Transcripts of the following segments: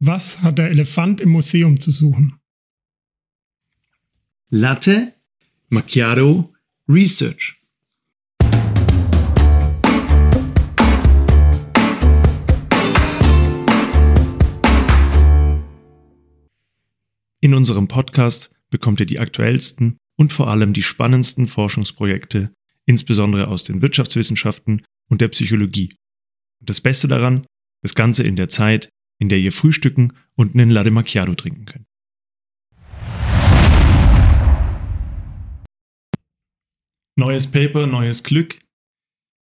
Was hat der Elefant im Museum zu suchen? Latte Macchiato Research. In unserem Podcast bekommt ihr die aktuellsten und vor allem die spannendsten Forschungsprojekte, insbesondere aus den Wirtschaftswissenschaften und der Psychologie. Und das Beste daran, das Ganze in der Zeit, in der ihr frühstücken und einen Latte Macchiato trinken könnt. Neues Paper, neues Glück.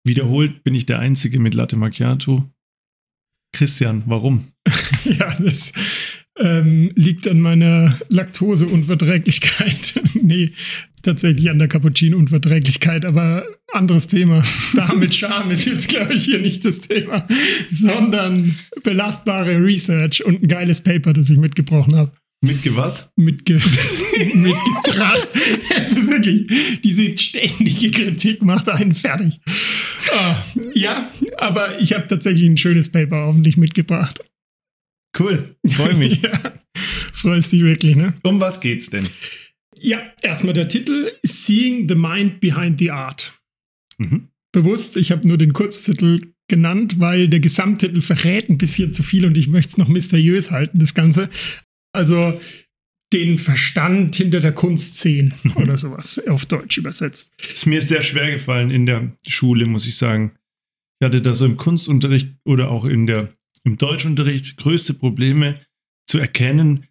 Wiederholt bin ich der Einzige mit Latte Macchiato. Christian, warum? ja, das ähm, liegt an meiner Laktoseunverträglichkeit. nee, tatsächlich an der Cappuccino-Unverträglichkeit, aber anderes Thema. Da mit Charme ist jetzt, glaube ich, hier nicht das Thema, sondern belastbare Research und ein geiles Paper, das ich mitgebrochen habe. Mitge was? Mitge mitgebracht. Es ist wirklich, diese ständige Kritik macht einen fertig. Ah, ja, aber ich habe tatsächlich ein schönes Paper hoffentlich mitgebracht. Cool, freue mich. ja, freust dich wirklich, ne? Um was geht's denn? Ja, erstmal der Titel Seeing the Mind Behind the Art. Mhm. Bewusst, ich habe nur den Kurztitel genannt, weil der Gesamttitel verrät ein bisschen zu viel und ich möchte es noch mysteriös halten, das Ganze. Also den Verstand hinter der Kunst sehen oder sowas auf Deutsch übersetzt. Ist mir sehr schwer gefallen in der Schule, muss ich sagen. Ich hatte da so im Kunstunterricht oder auch in der, im Deutschunterricht größte Probleme zu erkennen,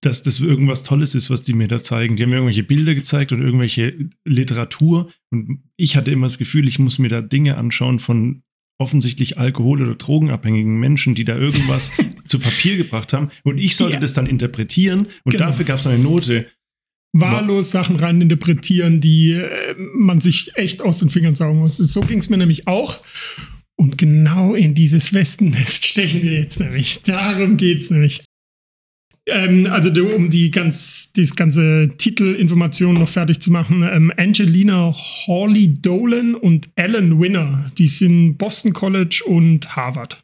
dass das irgendwas Tolles ist, was die mir da zeigen. Die haben mir irgendwelche Bilder gezeigt und irgendwelche Literatur. Und ich hatte immer das Gefühl, ich muss mir da Dinge anschauen von offensichtlich alkohol- oder drogenabhängigen Menschen, die da irgendwas zu Papier gebracht haben. Und ich sollte ja. das dann interpretieren. Und genau. dafür gab es eine Note. Wahllos Sachen rein interpretieren, die äh, man sich echt aus den Fingern saugen muss. So ging es mir nämlich auch. Und genau in dieses Wespennest stechen wir jetzt nämlich. Darum geht es nämlich. Ähm, also um die ganz, das ganze Titelinformation noch fertig zu machen, ähm, Angelina Hawley Dolan und Alan Winner, die sind Boston College und Harvard.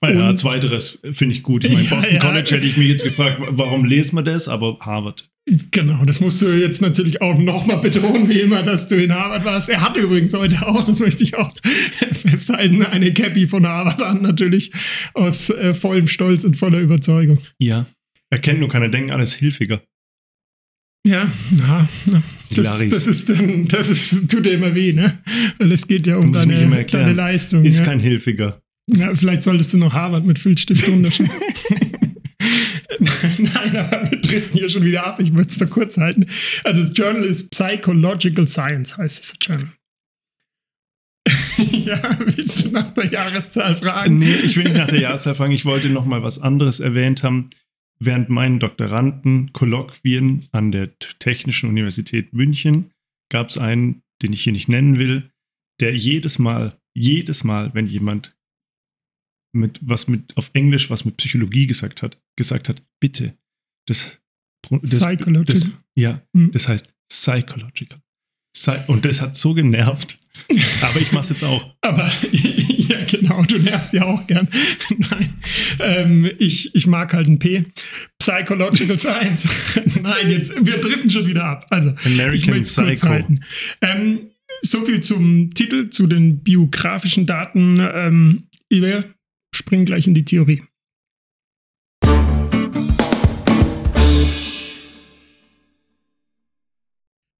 Ah ja, und, zweiteres finde ich gut. Ich meine, Boston ja, College hätte ich mich jetzt gefragt, warum lesen wir das, aber Harvard. Genau, das musst du jetzt natürlich auch nochmal betonen, wie immer, dass du in Harvard warst. Er hat übrigens heute auch, das möchte ich auch festhalten, eine Cappy von Harvard an, natürlich aus äh, vollem Stolz und voller Überzeugung. Ja, Erkennt nur keiner, denken alles hilfiger. Ja, na, na das, das, ist dann, das ist, tut dir immer weh, ne? Weil es geht ja um deine, deine Leistung. Ist ja? kein Hilfiger. Ja, vielleicht solltest du noch Harvard mit Filzstift unterschreiben. Nein, aber wir driften hier schon wieder ab. Ich würde es da kurz halten. Also das Journal ist Psychological Science, heißt es Journal. ja, willst du nach der Jahreszahl fragen? Nee, ich will nicht nach der Jahreszahl fragen. Ich wollte noch mal was anderes erwähnt haben während meinen Doktoranden-Kolloquien an der Technischen Universität München gab es einen, den ich hier nicht nennen will, der jedes Mal, jedes Mal, wenn jemand mit was mit auf Englisch was mit Psychologie gesagt hat, gesagt hat, bitte, das, das, Psychological. das ja, mhm. das heißt psychological. Und das hat so genervt. Aber ich mach's jetzt auch. Aber ja, genau, du nervst ja auch gern. Nein, ähm, ich, ich mag halt ein P. Psychological Science. Nein, jetzt, wir driften schon wieder ab. Also, American ich Psycho. Ähm, so viel zum Titel, zu den biografischen Daten. Ähm, wir springen gleich in die Theorie.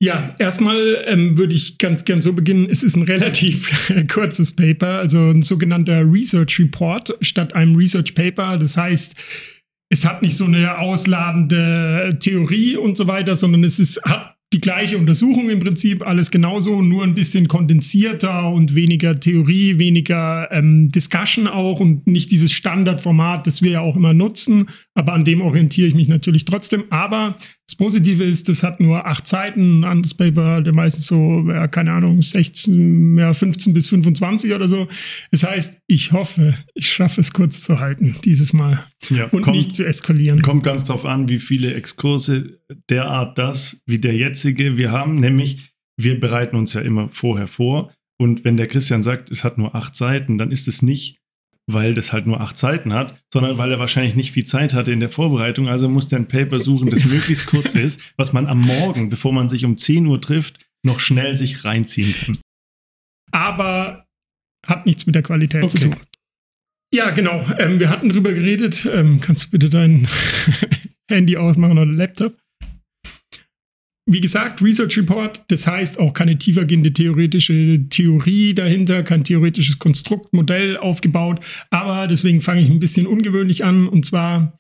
Ja, erstmal ähm, würde ich ganz gern so beginnen. Es ist ein relativ kurzes Paper, also ein sogenannter Research Report statt einem Research Paper. Das heißt, es hat nicht so eine ausladende Theorie und so weiter, sondern es ist, hat die gleiche Untersuchung im Prinzip, alles genauso, nur ein bisschen kondensierter und weniger Theorie, weniger ähm, Discussion auch und nicht dieses Standardformat, das wir ja auch immer nutzen. Aber an dem orientiere ich mich natürlich trotzdem. Aber das Positive ist, das hat nur acht Seiten. Ein anderes Paper, der meistens so, ja, keine Ahnung, 16, ja, 15 bis 25 oder so. Das heißt, ich hoffe, ich schaffe es kurz zu halten dieses Mal ja, und kommt, nicht zu eskalieren. Kommt ganz drauf an, wie viele Exkurse derart das wie der jetzige wir haben. Nämlich, wir bereiten uns ja immer vorher vor. Und wenn der Christian sagt, es hat nur acht Seiten, dann ist es nicht weil das halt nur acht Seiten hat, sondern weil er wahrscheinlich nicht viel Zeit hatte in der Vorbereitung. Also musste er ein Paper suchen, das möglichst kurz ist, was man am Morgen, bevor man sich um 10 Uhr trifft, noch schnell sich reinziehen kann. Aber hat nichts mit der Qualität Okay. zu tun. Ja, genau. Ähm, wir hatten drüber geredet. Ähm, kannst du bitte dein Handy ausmachen oder Laptop? Wie gesagt, Research Report, das heißt auch keine tiefergehende theoretische Theorie dahinter, kein theoretisches Konstrukt, Modell aufgebaut. Aber deswegen fange ich ein bisschen ungewöhnlich an. Und zwar,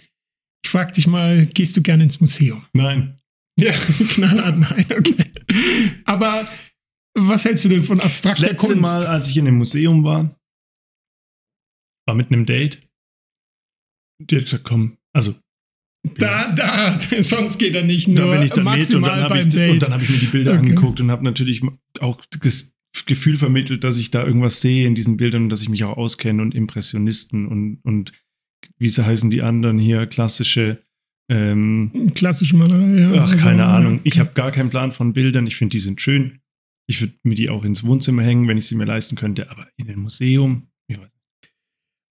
ich frage dich mal, gehst du gerne ins Museum? Nein. Ja, knallhart nein, okay. Aber was hältst du denn von Das abstrakter letzte Kunst? Mal, als ich in einem Museum war, war mit einem Date. Die hat gesagt, komm, also Da, da, sonst geht er nicht nur da bin ich dann und maximal dann habe beim ich, Date. und dann hab ich mir die Bilder Okay. angeguckt und habe natürlich auch das Gefühl vermittelt, dass ich da irgendwas sehe in diesen Bildern und dass ich mich auch auskenne und Impressionisten und, und wie sie heißen die anderen hier, klassische, ähm, Klassische Malerei, ja. ach, Also, keine Ahnung. ja. Ich habe gar keinen Plan von Bildern. Ich finde, die sind schön. Ich würde mir die auch ins Wohnzimmer hängen, wenn ich sie mir leisten könnte, aber in ein Museum.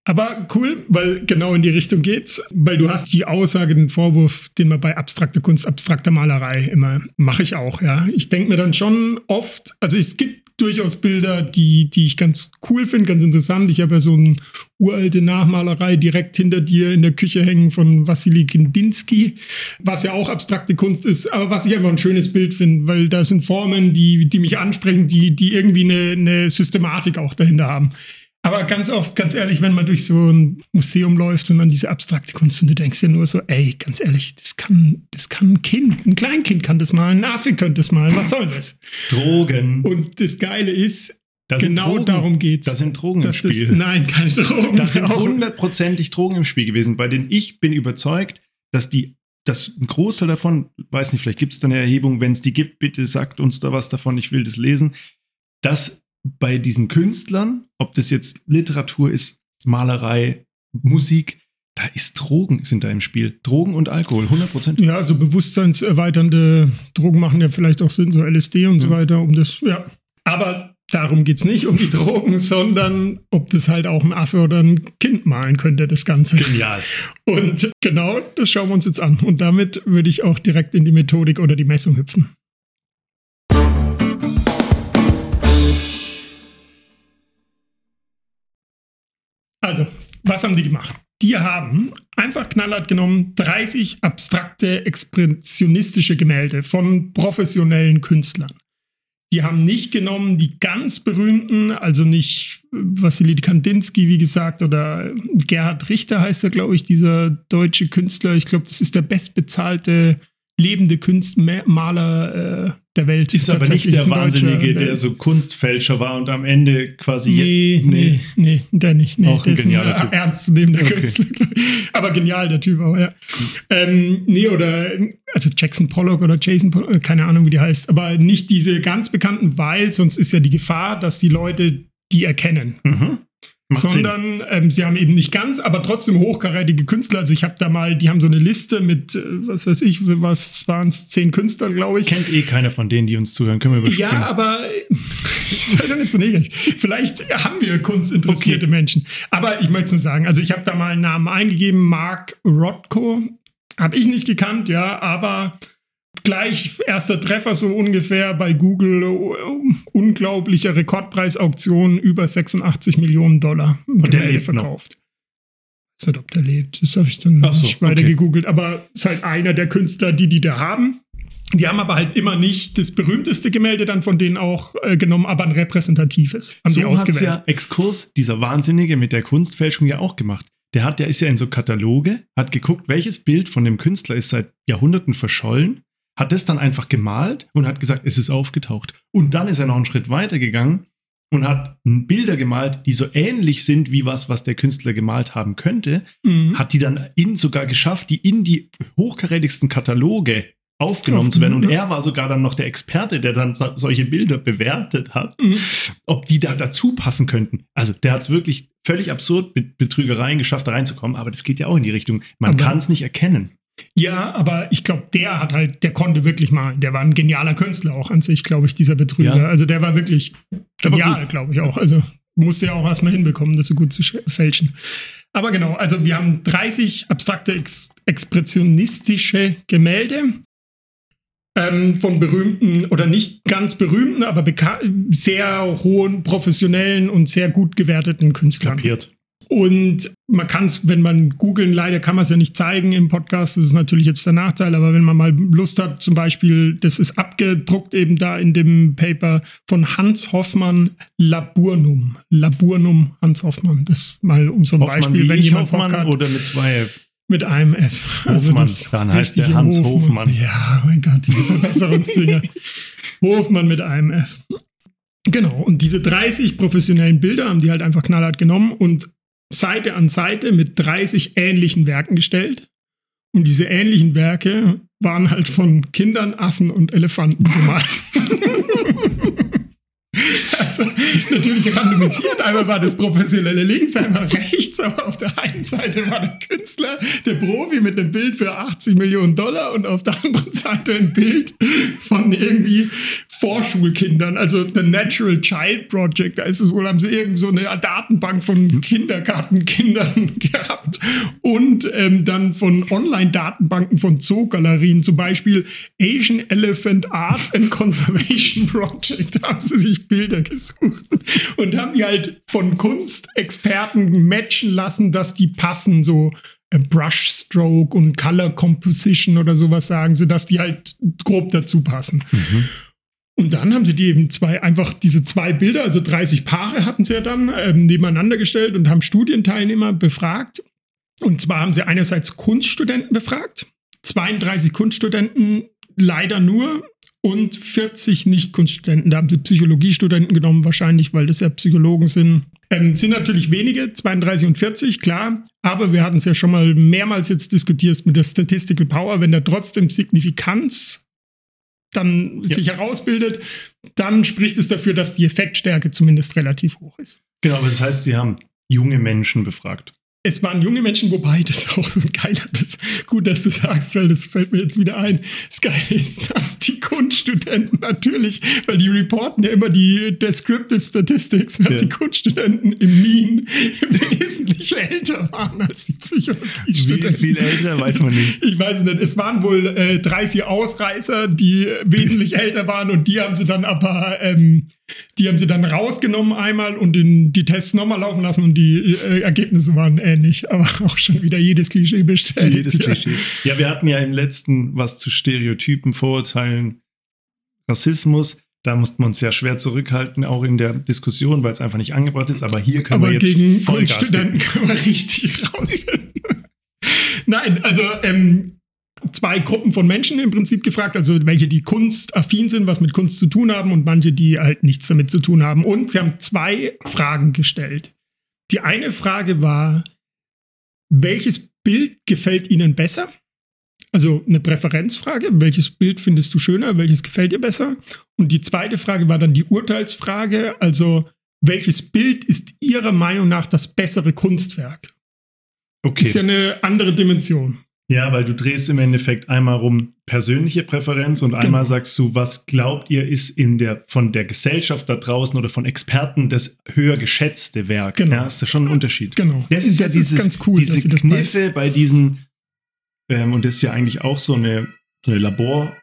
Aber cool, weil genau in die Richtung geht's. Weil du hast die Aussage, den Vorwurf, den man bei abstrakter Kunst, abstrakter Malerei immer mache ich auch, ja. Ich denke mir dann schon oft, also es gibt durchaus Bilder, die, die ich ganz cool finde, ganz interessant. Ich habe ja so eine uralte Nachmalerei direkt hinter dir in der Küche hängen von Wassily Kandinsky, was ja auch abstrakte Kunst ist, aber was ich einfach ein schönes Bild finde, weil da sind Formen, die, die mich ansprechen, die, die irgendwie eine, eine Systematik auch dahinter haben. Aber ganz oft, ganz ehrlich, wenn man durch so ein Museum läuft und dann diese abstrakte Kunst und du denkst ja nur so, ey, ganz ehrlich, das kann, das kann ein Kind, ein Kleinkind kann das malen, ein Affe könnte das malen, was soll das? Drogen. Und das Geile ist, Da sind genau Drogen. darum geht's. Da sind Drogen im dass das, Spiel. nein, keine Drogen. Da sind hundertprozentig Drogen im Spiel gewesen, bei denen ich bin überzeugt, dass die, dass ein Großteil davon, weiß nicht, vielleicht gibt es da eine Erhebung, wenn es die gibt, bitte sagt uns da was davon, ich will das lesen, dass bei diesen Künstlern, ob das jetzt Literatur ist, Malerei, Musik, da ist Drogen, sind da im Spiel. Drogen und Alkohol, 100 Prozent. Ja, so bewusstseinserweiternde Drogen machen ja vielleicht auch Sinn, so LSD und so Mhm. weiter, um das, ja. Aber darum geht's nicht, um die Drogen, sondern ob das halt auch ein Affe oder ein Kind malen könnte, das Ganze. Genial. Und genau das schauen wir uns jetzt an. Und damit würde ich auch direkt in die Methodik oder die Messung hüpfen. Was haben die gemacht? Die haben einfach knallhart genommen 30 abstrakte, expressionistische Gemälde von professionellen Künstlern. Die haben nicht genommen die ganz berühmten, also nicht Wassily Kandinsky, wie gesagt, oder Gerhard Richter heißt er, glaube ich, dieser deutsche Künstler. Ich glaube, das ist der bestbezahlte lebende Kunstmaler äh, der Welt. Ist aber nicht der ist ein Wahnsinnige, der so Kunstfälscher war und am Ende quasi. Nee, nee, nee, der nicht. Nee, Auch ein der ist genialer ein Typ. ernstzunehmender Okay. Künstler. Aber genial, der Typ auch, ja. Ähm, nee, oder also Jackson Pollock oder Jason Pollock, äh, keine Ahnung, wie die heißt, aber nicht diese ganz bekannten, weil sonst ist ja die Gefahr, dass die Leute die erkennen. Mhm. Macht sondern ähm, sie haben eben nicht ganz, aber trotzdem hochkarätige Künstler. Also ich habe da mal, die haben so eine Liste mit, äh, was weiß ich, was waren es, zehn Künstler, glaube ich. Kennt eh keiner von denen, die uns zuhören. Können wir überspringen. Ja, aber sei doch nicht so negativ. Vielleicht haben wir kunstinteressierte Menschen. Aber ich möchte nur sagen, also ich habe da mal einen Namen eingegeben, Mark Rothko. Habe ich nicht gekannt, ja, aber gleich erster Treffer so ungefähr bei Google. uh, Unglaublicher Rekordpreisauktion, über 86 Millionen Dollar der Gemälde lebt noch. verkauft. Ich weiß nicht, ob der lebt. Das habe ich dann so, nicht weiter okay. gegoogelt. Aber ist halt einer der Künstler, die die da haben. Die haben aber halt immer nicht das berühmteste Gemälde dann von denen auch äh, genommen, aber ein repräsentatives. Haben die so hat's ausgewählt. ja Exkurs, dieser Wahnsinnige mit der Kunstfälschung ja auch gemacht. Der hat, der ist ja in so Kataloge, hat geguckt, welches Bild von dem Künstler ist seit Jahrhunderten verschollen, hat das dann einfach gemalt und hat gesagt, es ist aufgetaucht. Und dann ist er noch einen Schritt weiter gegangen und hat Bilder gemalt, die so ähnlich sind wie was, was der Künstler gemalt haben könnte, Mhm. hat die dann in sogar geschafft, die in die hochkarätigsten Kataloge aufgenommen zu werden. Und Aufgenommen, er war sogar dann noch der Experte, der dann so- solche Bilder bewertet hat Mhm. ob die da dazu passen könnten. Also der hat es wirklich völlig absurd mit Betrügereien geschafft, da reinzukommen, aber das geht ja auch in die Richtung. Man kann es nicht erkennen. Ja, aber ich glaube, der hat halt, der konnte wirklich malen. Der war ein genialer Künstler auch an sich, glaube ich, dieser Betrüger. Ja. Also der war wirklich genial, glaube ich auch. Also musst du ja auch erstmal hinbekommen, das so gut zu fälschen. Aber genau, also wir haben 30 abstrakte ex expressionistische Gemälde ähm, von berühmten oder nicht ganz berühmten, aber sehr hohen professionellen und sehr gut gewerteten Künstlern. Kapiert. Und man kann es, wenn man googeln, leider kann man es ja nicht zeigen im Podcast, das ist natürlich jetzt der Nachteil, aber wenn man mal Lust hat, zum Beispiel, das ist abgedruckt eben da in dem Paper von Hans Hoffmann Laburnum. Laburnum Hans Hoffmann. Das mal um so ein Hoffmann Beispiel, wenn jemand Hoffmann hat, oder mit zwei F? Mit einem F. Also Hofmann, dann heißt der Hans Hofmann. Hofmann. Ja, mein Gott, diese Verbesserungsdinger. Hofmann mit einem F. Genau, und diese 30 professionellen Bilder haben die halt einfach knallhart genommen und Seite an Seite mit 30 ähnlichen Werken gestellt. Und diese ähnlichen Werke waren halt von Kindern, Affen und Elefanten gemalt. also natürlich randomisiert. Einmal war das professionelle links, einmal rechts, aber auf der einen Seite war der Künstler, der Profi mit einem Bild für 80 Millionen Dollar und auf der anderen Seite ein Bild von irgendwie Vorschulkindern, also The Natural Child Project, da ist es wohl, haben sie irgend so eine Datenbank von Kindergartenkindern gehabt und ähm, dann von Online-Datenbanken von Zoogalerien, zum Beispiel Asian Elephant Art and Conservation Project, da haben sie sich Bilder gesucht und haben die halt von Kunstexperten matchen lassen, dass die passen, so äh, Brushstroke und Color Composition oder sowas sagen sie, dass die halt grob dazu passen. Mhm. Und dann haben sie die eben zwei, einfach diese zwei Bilder, also 30 Paare hatten sie ja dann ähm, nebeneinander gestellt und haben Studienteilnehmer befragt. Und zwar haben sie einerseits Kunststudenten befragt, 32 Kunststudenten leider nur und 40 Nicht-Kunststudenten. Da haben sie Psychologiestudenten genommen, wahrscheinlich, weil das ja Psychologen sind. Ähm, sind natürlich wenige, 32 und 40, klar, aber wir hatten es ja schon mal mehrmals jetzt diskutiert mit der Statistical Power, wenn da trotzdem Signifikanz dann ja. sich herausbildet, dann spricht es dafür, dass die Effektstärke zumindest relativ hoch ist. Genau, aber das heißt, Sie haben junge Menschen befragt. Es waren junge Menschen, wobei das auch so ein geiler, das, gut, dass du sagst, weil das fällt mir jetzt wieder ein. Das Geile ist, dass die Kunststudenten natürlich, weil die reporten ja immer die Descriptive Statistics, dass ja. die Kunststudenten im Mean wesentlich älter waren als die Psychologiestudenten. Wie viel älter, weiß man nicht. Ich weiß nicht, es waren wohl äh, drei, vier Ausreißer, die wesentlich älter waren und die haben sie dann aber ähm, die haben sie dann rausgenommen einmal und in die Tests nochmal laufen lassen und die äh, Ergebnisse waren ähnlich, aber auch schon wieder jedes Klischee bestellt. Jedes Klischee. Ja, wir hatten ja im letzten was zu Stereotypen, Vorurteilen, Rassismus. Da musste man uns ja schwer zurückhalten, auch in der Diskussion, weil es einfach nicht angebracht ist. Aber hier können aber wir jetzt gegen Studenten können wir richtig rausfinden. Nein, also ähm, zwei Gruppen von Menschen im Prinzip gefragt, also welche, die kunstaffin sind, was mit Kunst zu tun haben und manche, die halt nichts damit zu tun haben. Und sie haben zwei Fragen gestellt. Die eine Frage war, welches Bild gefällt Ihnen besser? Also eine Präferenzfrage, welches Bild findest du schöner, welches gefällt dir besser? Und die zweite Frage war dann die Urteilsfrage, also welches Bild ist Ihrer Meinung nach das bessere Kunstwerk? Okay. Ist ja eine andere Dimension. Ja, weil du drehst im Endeffekt einmal rum persönliche Präferenz und einmal genau. sagst du, was glaubt ihr ist in der von der Gesellschaft da draußen oder von Experten das höher geschätzte Werk. Genau. Ja, ist das schon ein Unterschied. Genau. Das ist das ja dieses, ist cool, diese Kniffe weißt. bei diesen ähm, und das ist ja eigentlich auch so eine, so eine Labor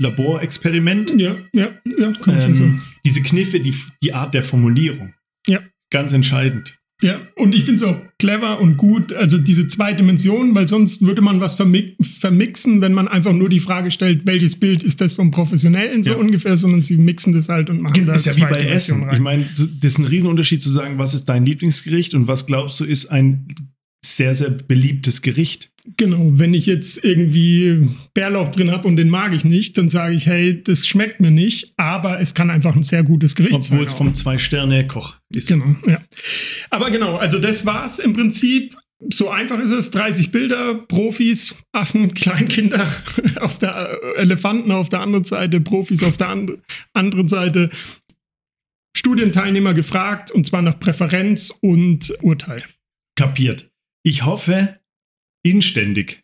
Laborexperiment. Ja, ja, ja, kann ähm, schon so. Diese Kniffe, die, die Art der Formulierung. Ja. Ganz entscheidend. Ja, und ich finde es auch clever und gut, also diese zwei Dimensionen, weil sonst würde man was vermi vermixen, wenn man einfach nur die Frage stellt, welches Bild ist das vom Professionellen so ja. ungefähr, sondern sie mixen das halt und machen das. Ist ja wie bei Essen. Rein. Ich meine, das ist ein Riesenunterschied zu sagen, was ist dein Lieblingsgericht und was glaubst du ist ein sehr, sehr beliebtes Gericht. Genau, wenn ich jetzt irgendwie Bärlauch drin habe und den mag ich nicht, dann sage ich, hey, das schmeckt mir nicht, aber es kann einfach ein sehr gutes Gericht Obwohl sein. Obwohl es vom Zwei-Sterne-Koch ist. Genau, ja. Aber genau, also das war es im Prinzip. So einfach ist es. 30 Bilder, Profis, Affen, Kleinkinder auf der Elefanten auf der anderen Seite, Profis auf der and anderen Seite. Studienteilnehmer gefragt und zwar nach Präferenz und Urteil. Kapiert. Ich hoffe, inständig,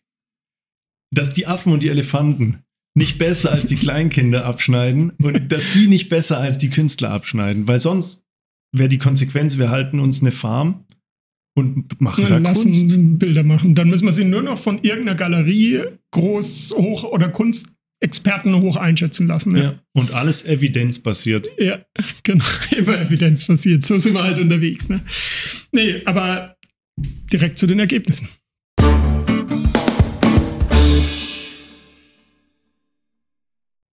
dass die Affen und die Elefanten nicht besser als die Kleinkinder abschneiden und dass die nicht besser als die Künstler abschneiden, weil sonst wäre die Konsequenz, wir halten uns eine Farm und machen Ja, da lassen Kunst. Bilder machen. Dann müssen wir sie nur noch von irgendeiner Galerie groß, hoch oder Kunstexperten hoch einschätzen lassen. Ja, Ja. Und alles evidenzbasiert. ja genau. Immer Evidenz passiert. So sind wir halt unterwegs. Ne? Nee, aber direkt zu den Ergebnissen.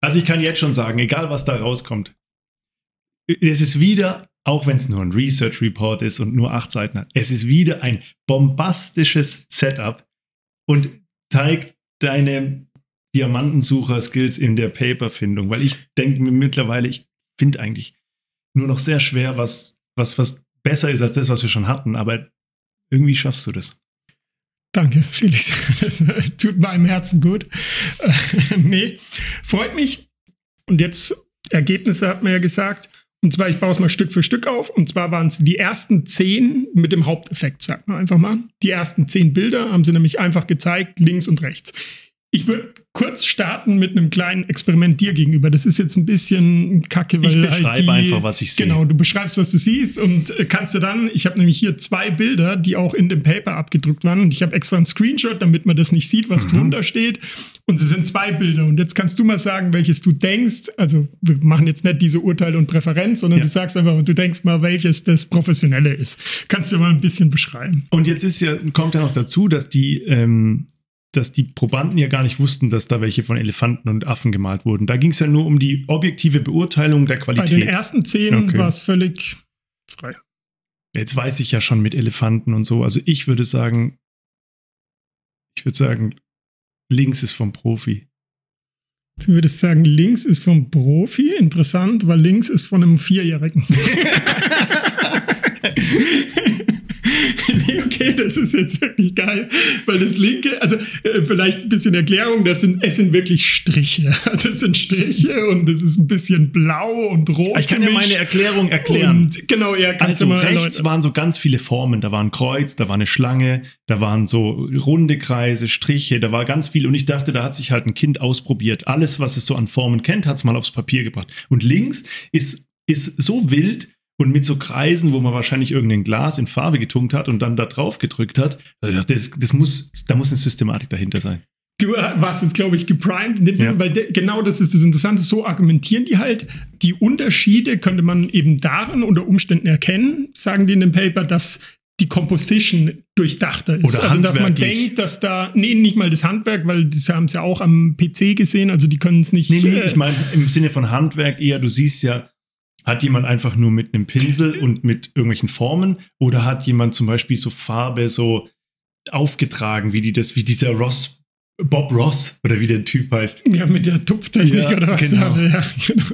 Also ich kann jetzt schon sagen, egal was da rauskommt, es ist wieder, auch wenn es nur ein Research Report ist und nur acht Seiten hat, es ist wieder ein bombastisches Setup und zeigt deine Diamantensucher-Skills in der Paperfindung, weil ich denke mir mittlerweile, ich finde eigentlich nur noch sehr schwer, was, was, was besser ist als das, was wir schon hatten, aber irgendwie schaffst du das. Danke, Felix. Das äh, tut meinem Herzen gut. Äh, nee, freut mich. Und jetzt Ergebnisse hat man ja gesagt. Und zwar, ich baue es mal Stück für Stück auf. Und zwar waren es die ersten zehn mit dem Haupteffekt, sagt man einfach mal. Die ersten zehn Bilder haben sie nämlich einfach gezeigt, links und rechts. Ich würde kurz starten mit einem kleinen Experiment dir gegenüber. Das ist jetzt ein bisschen kacke, weil Ich beschreibe halt die, einfach, was ich sehe. Genau, du beschreibst, was du siehst und äh, kannst du dann, ich habe nämlich hier zwei Bilder, die auch in dem Paper abgedruckt waren und ich habe extra einen Screenshot, damit man das nicht sieht, was Mhm. drunter steht. Und es sind zwei Bilder und jetzt kannst du mal sagen, welches du denkst. Also wir machen jetzt nicht diese Urteile und Präferenz, sondern Ja. du sagst einfach, du denkst mal, welches das Professionelle ist. Kannst du mal ein bisschen beschreiben. Und jetzt ist ja, kommt ja noch dazu, dass die, ähm, dass die Probanden ja gar nicht wussten, dass da welche von Elefanten und Affen gemalt wurden. Da ging es ja nur um die objektive Beurteilung der Bei Qualität. den ersten zehn Okay. war es völlig frei. Jetzt weiß ich ja schon mit Elefanten und so. Also ich würde sagen, ich würde sagen, links ist vom Profi. Du würdest sagen, links ist vom Profi, interessant, weil links ist von einem Vierjährigen. okay, das ist jetzt wirklich geil, weil das linke, also äh, vielleicht ein bisschen Erklärung, das sind, es sind wirklich Striche. Es sind Striche und es ist ein bisschen blau und rot. Ich kann ja meine. Erklärung erklären. Und genau, ja, kannst Also rechts waren so ganz viele Formen. Da war ein Kreuz, da war eine Schlange, da waren so runde Kreise, Striche, da war ganz viel. Und ich dachte, da hat sich halt ein Kind ausprobiert. Alles, was es so an Formen kennt, hat es mal aufs Papier gebracht. Und links ist, ist so wild und mit so Kreisen, wo man wahrscheinlich irgendein Glas in Farbe getunkt hat und dann da drauf gedrückt hat. Das, das muss, da muss eine Systematik dahinter sein. Du warst jetzt, glaube ich, geprimed in dem Sinne, Ja. weil de, genau das ist das Interessante. So argumentieren die halt. Die Unterschiede könnte man eben darin unter Umständen erkennen, sagen die in dem Paper, dass die Composition durchdachter ist. Oder also, dass man denkt, dass da, nee, nicht mal das Handwerk, weil das haben sie ja auch am PC gesehen, also die können es nicht. Nee, nee, äh, ich meine im Sinne von Handwerk eher, du siehst ja, hat jemand einfach nur mit einem Pinsel und mit irgendwelchen Formen oder hat jemand zum Beispiel so Farbe so aufgetragen, wie die das, wie dieser Ross, Bob Ross oder wie der Typ heißt. Ja, mit der Tupftechnik Ja, oder was genau. ja, genau.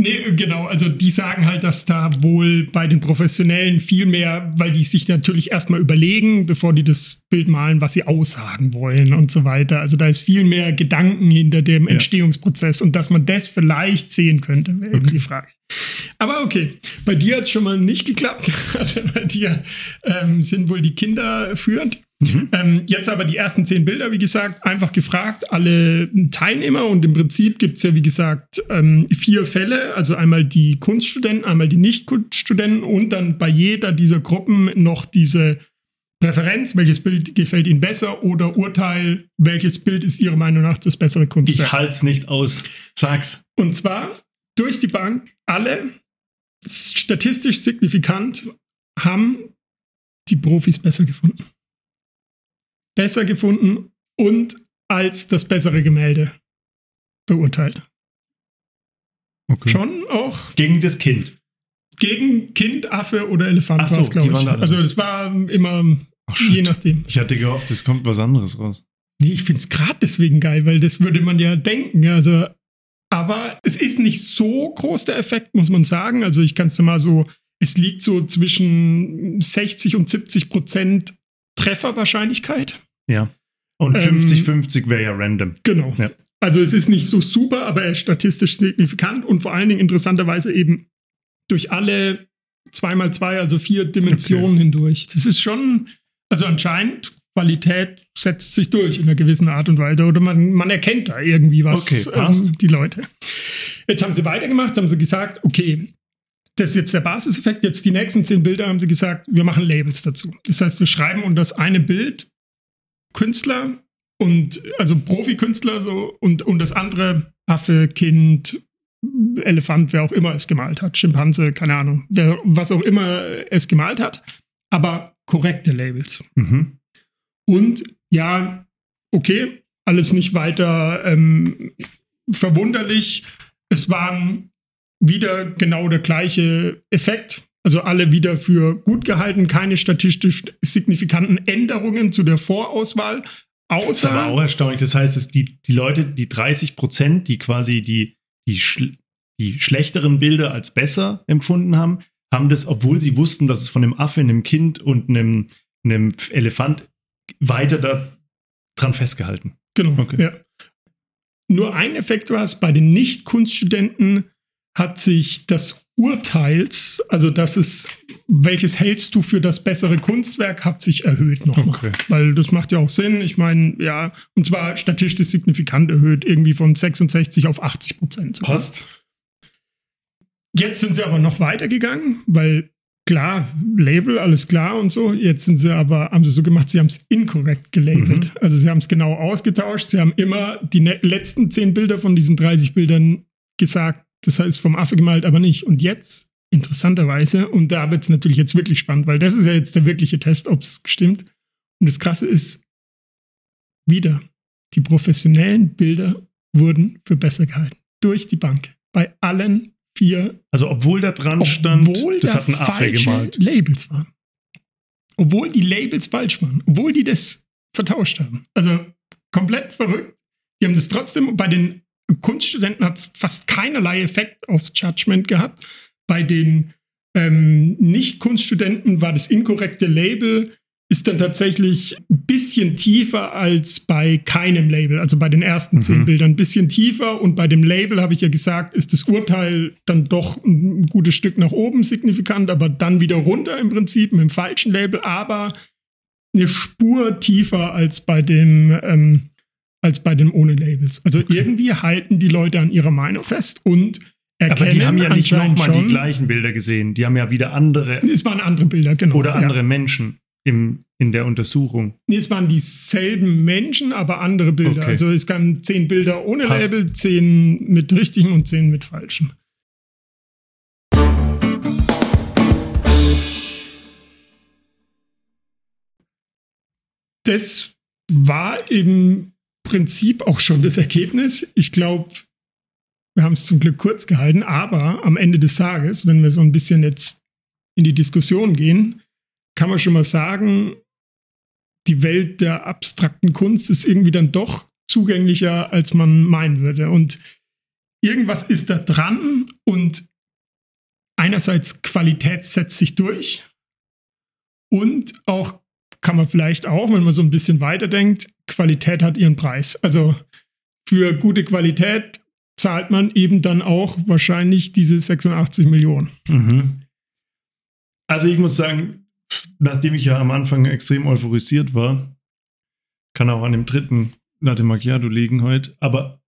Nee, genau, also die sagen halt, dass da wohl bei den Professionellen viel mehr, weil die sich natürlich erstmal überlegen, bevor die das Bild malen, was sie aussagen wollen und so weiter. Also da ist viel mehr Gedanken hinter dem Ja. Entstehungsprozess und dass man das vielleicht sehen könnte, wäre Okay. die Frage. Aber okay, bei dir hat es schon mal nicht geklappt. Also bei dir ähm, sind wohl die Kinder führend. Ähm, jetzt aber die ersten zehn Bilder, wie gesagt, einfach gefragt, alle Teilnehmer und im Prinzip gibt es ja, wie gesagt, ähm, vier Fälle, also einmal die Kunststudenten, einmal die Nicht-Kunststudenten und dann bei jeder dieser Gruppen noch diese Präferenz, welches Bild gefällt Ihnen besser oder Urteil, welches Bild ist Ihrer Meinung nach das bessere Kunstwerk. Ich halt's nicht aus. Sag's. Und zwar durch die Bank, alle statistisch signifikant haben die Profis besser gefunden. Besser gefunden und als das bessere Gemälde beurteilt. Okay. Schon auch Gegen das Kind. gegen Kind, Affe oder Elefant so, war es, glaube ich. da. Also das war immer Ach, je nachdem. Ich hatte gehofft, es kommt was anderes raus. Nee, ich finde es gerade deswegen geil, weil das würde man ja denken. Also, aber es ist nicht so groß der Effekt, muss man sagen. Also ich kann es mal so, es liegt so zwischen 60 und 70 Prozent Trefferwahrscheinlichkeit. Ja. Und Ähm, 50-50 wäre ja random. Genau. Ja. Also es ist nicht so super, aber er ist statistisch signifikant und vor allen Dingen interessanterweise eben durch alle 2x2, also vier Dimensionen hindurch. Das ist schon, also anscheinend, Qualität setzt sich durch in einer gewissen Art und Weise oder man, man erkennt da irgendwie was, Okay, ähm, die Leute. Jetzt haben sie weitergemacht, haben sie gesagt, okay, das ist jetzt der Basiseffekt. Jetzt die nächsten zehn Bilder haben sie gesagt, wir machen Labels dazu. Das heißt, wir schreiben unter das eine Bild Künstler und also Profikünstler so und, und das andere Affe, Kind, Elefant, wer auch immer es gemalt hat, Schimpanse, keine Ahnung, wer, was auch immer es gemalt hat, aber korrekte Labels. Mhm. Und ja, okay, alles nicht weiter ähm, verwunderlich. Es waren wieder genau der gleiche Effekt. Also alle wieder für gut gehalten, keine statistisch signifikanten Änderungen zu der Vorauswahl. Außer Das ist aber auch erstaunlich. Das heißt, dass die, die Leute, die 30 Prozent, die quasi die, die, schl die schlechteren Bilder als besser empfunden haben, haben das, obwohl sie wussten, dass es von einem Affe, einem Kind und einem, einem Elefant weiter da dran festgehalten. Genau. Okay. Ja. Nur ein Effekt war es, bei den Nicht-Kunststudenten hat sich das Urteils, also das ist, welches hältst du für das bessere Kunstwerk, hat sich erhöht nochmal. Okay. Weil das macht ja auch Sinn. Ich meine, ja, und zwar statistisch signifikant erhöht, irgendwie von 66 auf 80 Prozent. Passt. Jetzt sind sie aber noch weitergegangen, weil klar, Label, alles klar und so. Jetzt sind sie aber, haben sie so gemacht, sie haben es inkorrekt gelabelt. Also sie haben es genau ausgetauscht. Sie haben immer die ne- letzten zehn Bilder von diesen 30 Bildern gesagt, das heißt vom Affe gemalt, aber nicht. Und jetzt, interessanterweise, und da wird es natürlich jetzt wirklich spannend, weil das ist ja jetzt der wirkliche Test, ob es stimmt. Und das Krasse ist, wieder, die professionellen Bilder wurden für besser gehalten. Durch die Bank. Bei allen vier Also, obwohl da dran stand, obwohl das da hat ein Affe falsche gemalt. Labels waren. Obwohl die Labels falsch waren. Obwohl die das vertauscht haben. Also komplett verrückt. Die haben das trotzdem, bei den Kunststudenten hat es fast keinerlei Effekt aufs Judgment gehabt. Bei den ähm, Nicht-Kunststudenten war das inkorrekte Label ist dann tatsächlich ein bisschen tiefer als bei keinem Label, also bei den ersten zehn Mhm. Bildern ein bisschen tiefer und bei dem Label habe ich ja gesagt, ist das Urteil dann doch ein gutes Stück nach oben signifikant, aber dann wieder runter im Prinzip mit dem falschen Label, aber eine Spur tiefer als bei dem ähm, als bei dem ohne Labels. Also irgendwie halten die Leute an ihrer Meinung fest und erkennen Aber die haben ja nicht nochmal die gleichen Bilder gesehen. Die haben ja wieder andere Es waren andere Bilder, genau. oder ja. andere Menschen im, in der Untersuchung. Nee, es waren dieselben Menschen, aber andere Bilder. Okay. Also es gab zehn Bilder ohne Passt. Label, zehn mit richtigen und zehn mit falschen. Das war im Prinzip auch schon das Ergebnis. Ich glaube, wir haben es zum Glück kurz gehalten, aber am Ende des Tages, wenn wir so ein bisschen jetzt in die Diskussion gehen, kann man schon mal sagen, die Welt der abstrakten Kunst ist irgendwie dann doch zugänglicher, als man meinen würde. Und irgendwas ist da dran und einerseits Qualität setzt sich durch und auch kann man vielleicht auch, wenn man so ein bisschen weiterdenkt, Qualität hat ihren Preis. Also für gute Qualität zahlt man eben dann auch wahrscheinlich diese 86 Millionen. Mhm. Also ich muss sagen, nachdem ich ja am Anfang extrem euphorisiert war, kann auch an dem dritten Latte Macchiato liegen heute, aber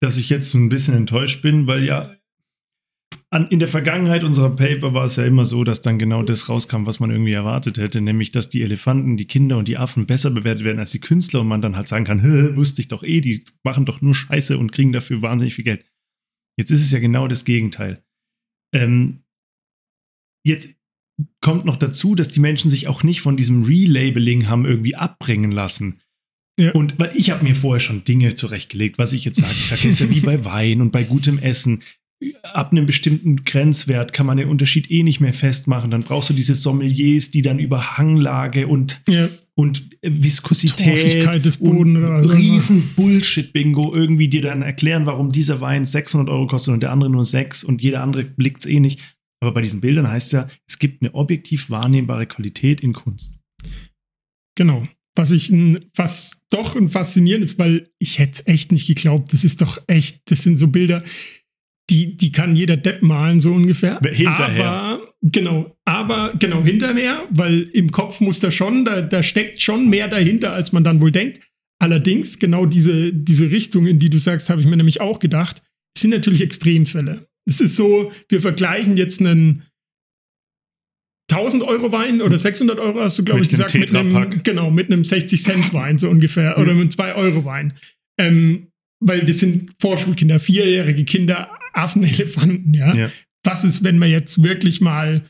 dass ich jetzt so ein bisschen enttäuscht bin, weil ja an, in der Vergangenheit unserer Paper war es ja immer so, dass dann genau das rauskam, was man irgendwie erwartet hätte, nämlich dass die Elefanten, die Kinder und die Affen besser bewertet werden als die Künstler und man dann halt sagen kann, "Hä, wusste ich doch eh, die machen doch nur Scheiße und kriegen dafür wahnsinnig viel Geld. Jetzt ist es ja genau das Gegenteil. Ähm, jetzt kommt noch dazu, dass die Menschen sich auch nicht von diesem Relabeling haben irgendwie abbringen lassen. Ja. Und weil ich habe mir vorher schon Dinge zurechtgelegt, was ich jetzt sage. Ich sage, ist ja wie bei Wein und bei gutem Essen. Ab einem bestimmten Grenzwert kann man den Unterschied eh nicht mehr festmachen. Dann brauchst du diese Sommeliers, die dann über Hanglage und, Ja, und Viskosität des Bodens und oder immer. riesen Bullshit-Bingo irgendwie dir dann erklären, warum dieser Wein 600 Euro kostet und der andere nur 6 und jeder andere blickt es eh nicht. Aber bei diesen Bildern heißt ja, es gibt eine objektiv wahrnehmbare Qualität in Kunst. Genau. Was ich was doch ein faszinierendes, weil ich hätte es echt nicht geglaubt. Das ist doch echt, das sind so Bilder, die, die kann jeder Depp malen, so ungefähr. Hinterher. Aber, genau, aber, genau, hinterher, weil im Kopf muss da schon, da, da steckt schon mehr dahinter, als man dann wohl denkt. Allerdings, genau diese, diese Richtung, in die du sagst, habe ich mir nämlich auch gedacht, sind natürlich Extremfälle. Es ist so, wir vergleichen jetzt einen 1000 Euro Wein oder 600 Euro hast du, glaube ich, gesagt, mit einem, genau, mit einem 60 Cent Wein so ungefähr oder mit einem 2 Euro Wein. Ähm, weil das sind Vorschulkinder, vierjährige Kinder, Affen, Elefanten, ja. Ja. Was ist, wenn man jetzt wirklich mal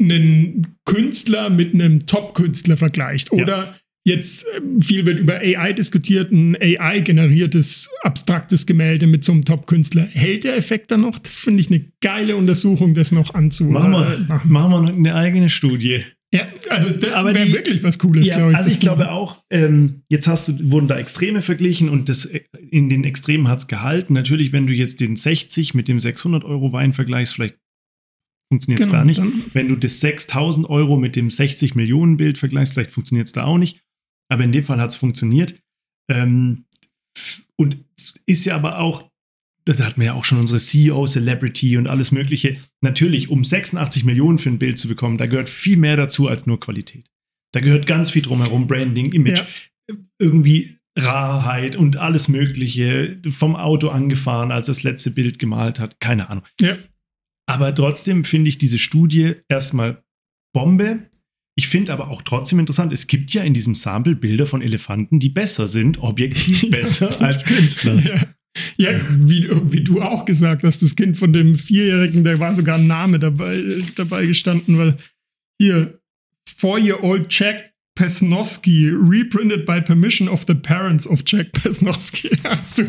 einen Künstler mit einem Top-Künstler vergleicht? Ja. Oder jetzt ähm, viel wird über AI diskutiert, ein AI-generiertes abstraktes Gemälde mit so einem Top-Künstler. Hält der Effekt dann noch? Das finde ich eine geile Untersuchung, das noch anzumachen. Machen wir, machen wir noch eine eigene Studie. Ja, also das wäre wirklich was Cooles, Ja, glaube ich. also ich glaube auch, ähm, jetzt hast du, wurden da Extreme verglichen und das, äh, in den Extremen hat es gehalten. Natürlich, wenn du jetzt den 60 mit dem 600 Euro Wein vergleichst, vielleicht funktioniert es Genau, da nicht. Wenn du das 6000 Euro mit dem 60 Millionen Bild vergleichst, vielleicht funktioniert es da auch nicht. Aber in dem Fall hat es funktioniert. Ähm, und es ist ja aber auch, da hatten wir ja auch schon unsere CEO, Celebrity und alles Mögliche. Natürlich, um 86 Millionen für ein Bild zu bekommen, da gehört viel mehr dazu als nur Qualität. Da gehört ganz viel drumherum, Branding, Image, irgendwie Rarheit und alles Mögliche. Vom Auto angefahren, als das letzte Bild gemalt hat, keine Ahnung. Ja. Aber trotzdem finde ich diese Studie erstmal Bombe. Ich finde aber auch trotzdem interessant, es gibt ja in diesem Sample Bilder von Elefanten, die besser sind, objektiv besser als Künstler. Ja, ja wie, wie du auch gesagt hast, das Kind von dem Vierjährigen, da war sogar ein Name dabei, dabei gestanden, weil hier, Four-Year-Old Jack Pesnowski, reprinted by permission of the parents of Jack Pesnowski. Hast du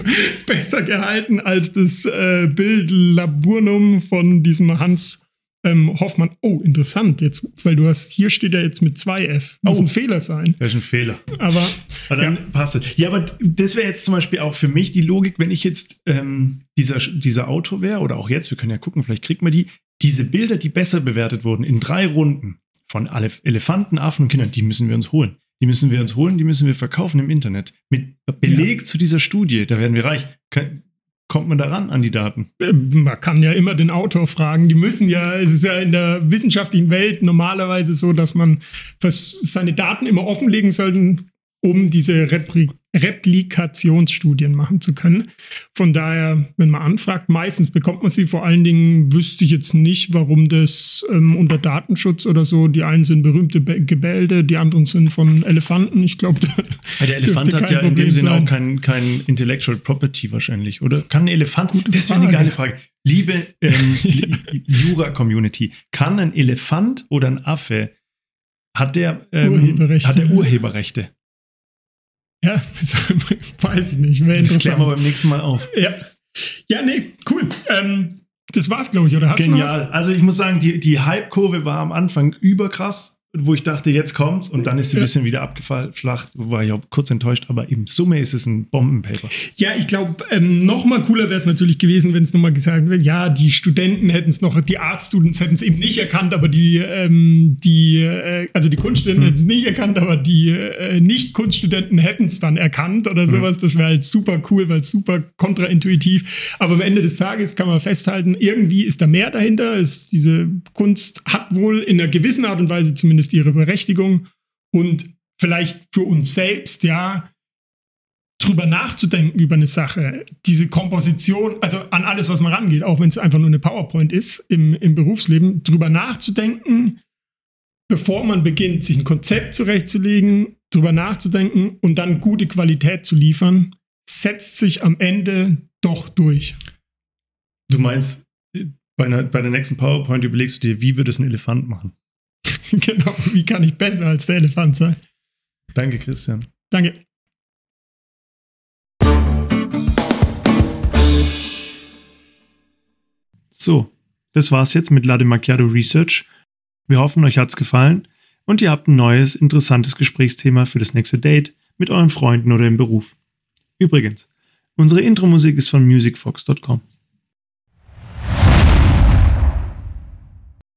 besser gehalten als das äh, Bild Laburnum von diesem Hans ähm, Hoffmann. Oh, interessant jetzt, weil du hast, hier steht er jetzt mit 2F. Muss Oh. ein Fehler sein. Das ist ein Fehler. Aber Aber dann Ja. passt es. Ja, aber das wäre jetzt zum Beispiel auch für mich die Logik, wenn ich jetzt ähm, dieser, dieser Autor wäre oder auch jetzt, wir können ja gucken, vielleicht kriegt man die, diese Bilder, die besser bewertet wurden, in drei Runden von alle Elefanten, Affen und Kindern, die müssen wir uns holen. Die müssen wir uns holen, die müssen wir verkaufen im Internet. Mit Beleg zu dieser Studie, da werden wir reich. Kommt man daran an die Daten? Äh, Man kann ja immer den Autor fragen. Die müssen ja, es ist ja in der wissenschaftlichen Welt normalerweise so, dass man seine Daten immer offenlegen sollte, um diese Repri Replikationsstudien machen zu können. Von daher, wenn man anfragt, meistens bekommt man sie. Vor allen Dingen wüsste ich jetzt nicht, warum das ähm, unter Datenschutz oder so, die einen sind berühmte Be Gemälde, die anderen sind von Elefanten. Ich glaube, Der Elefant hat ja in dem Problem Sinne auch kein, kein Intellectual Property wahrscheinlich, oder? Kann ein Elefant, das wäre eine geile Frage. Liebe ähm, Jura-Community, kann ein Elefant oder ein Affe, hat der, ähm, Urheberrechte. hat der Urheberrechte? Ja, weiß ich nicht. Wäre Das klären wir beim nächsten Mal auf. Ja. Ja, nee, cool. Ähm, das war's, glaube ich, oder hast du noch was? Genial. Also ich muss sagen, die, die Hype-Kurve war am Anfang überkrass, wo ich dachte, jetzt kommt's und dann ist sie ein bisschen wieder abgeflacht, war ich auch kurz enttäuscht, aber im Summe ist es ein Bombenpaper. Ja, ich glaube, ähm, noch mal cooler wäre es natürlich gewesen, wenn es nochmal gesagt wird, ja, die Studenten hätten es noch, die Art Students hätten es eben nicht erkannt, aber die, ähm, die, äh, also die Kunststudenten Hm. hätten es nicht erkannt, aber die äh, Nicht-Kunststudenten hätten es dann erkannt oder Hm. sowas. Das wäre halt super cool, weil super kontraintuitiv. Aber am Ende des Tages kann man festhalten, irgendwie ist da mehr dahinter. Es, diese Kunst hat wohl in einer gewissen Art und Weise zumindest ihre Berechtigung und vielleicht für uns selbst, ja, drüber nachzudenken über eine Sache, diese Komposition, also an alles, was man rangeht, auch wenn es einfach nur eine PowerPoint ist im, im Berufsleben, drüber nachzudenken, bevor man beginnt, sich ein Konzept zurechtzulegen, drüber nachzudenken und dann gute Qualität zu liefern, setzt sich am Ende doch durch. Du meinst, bei, einer, bei der nächsten PowerPoint überlegst du dir, wie würde es ein Elefant machen? genau, wie kann ich besser als der Elefant sein? Danke, Christian. Danke. So, das war's jetzt mit Latte Macchiato Research. Wir hoffen, euch hat's gefallen und ihr habt ein neues, interessantes Gesprächsthema für das nächste Date mit euren Freunden oder im Beruf. Übrigens, unsere Intro-Musik ist von musicfox.com.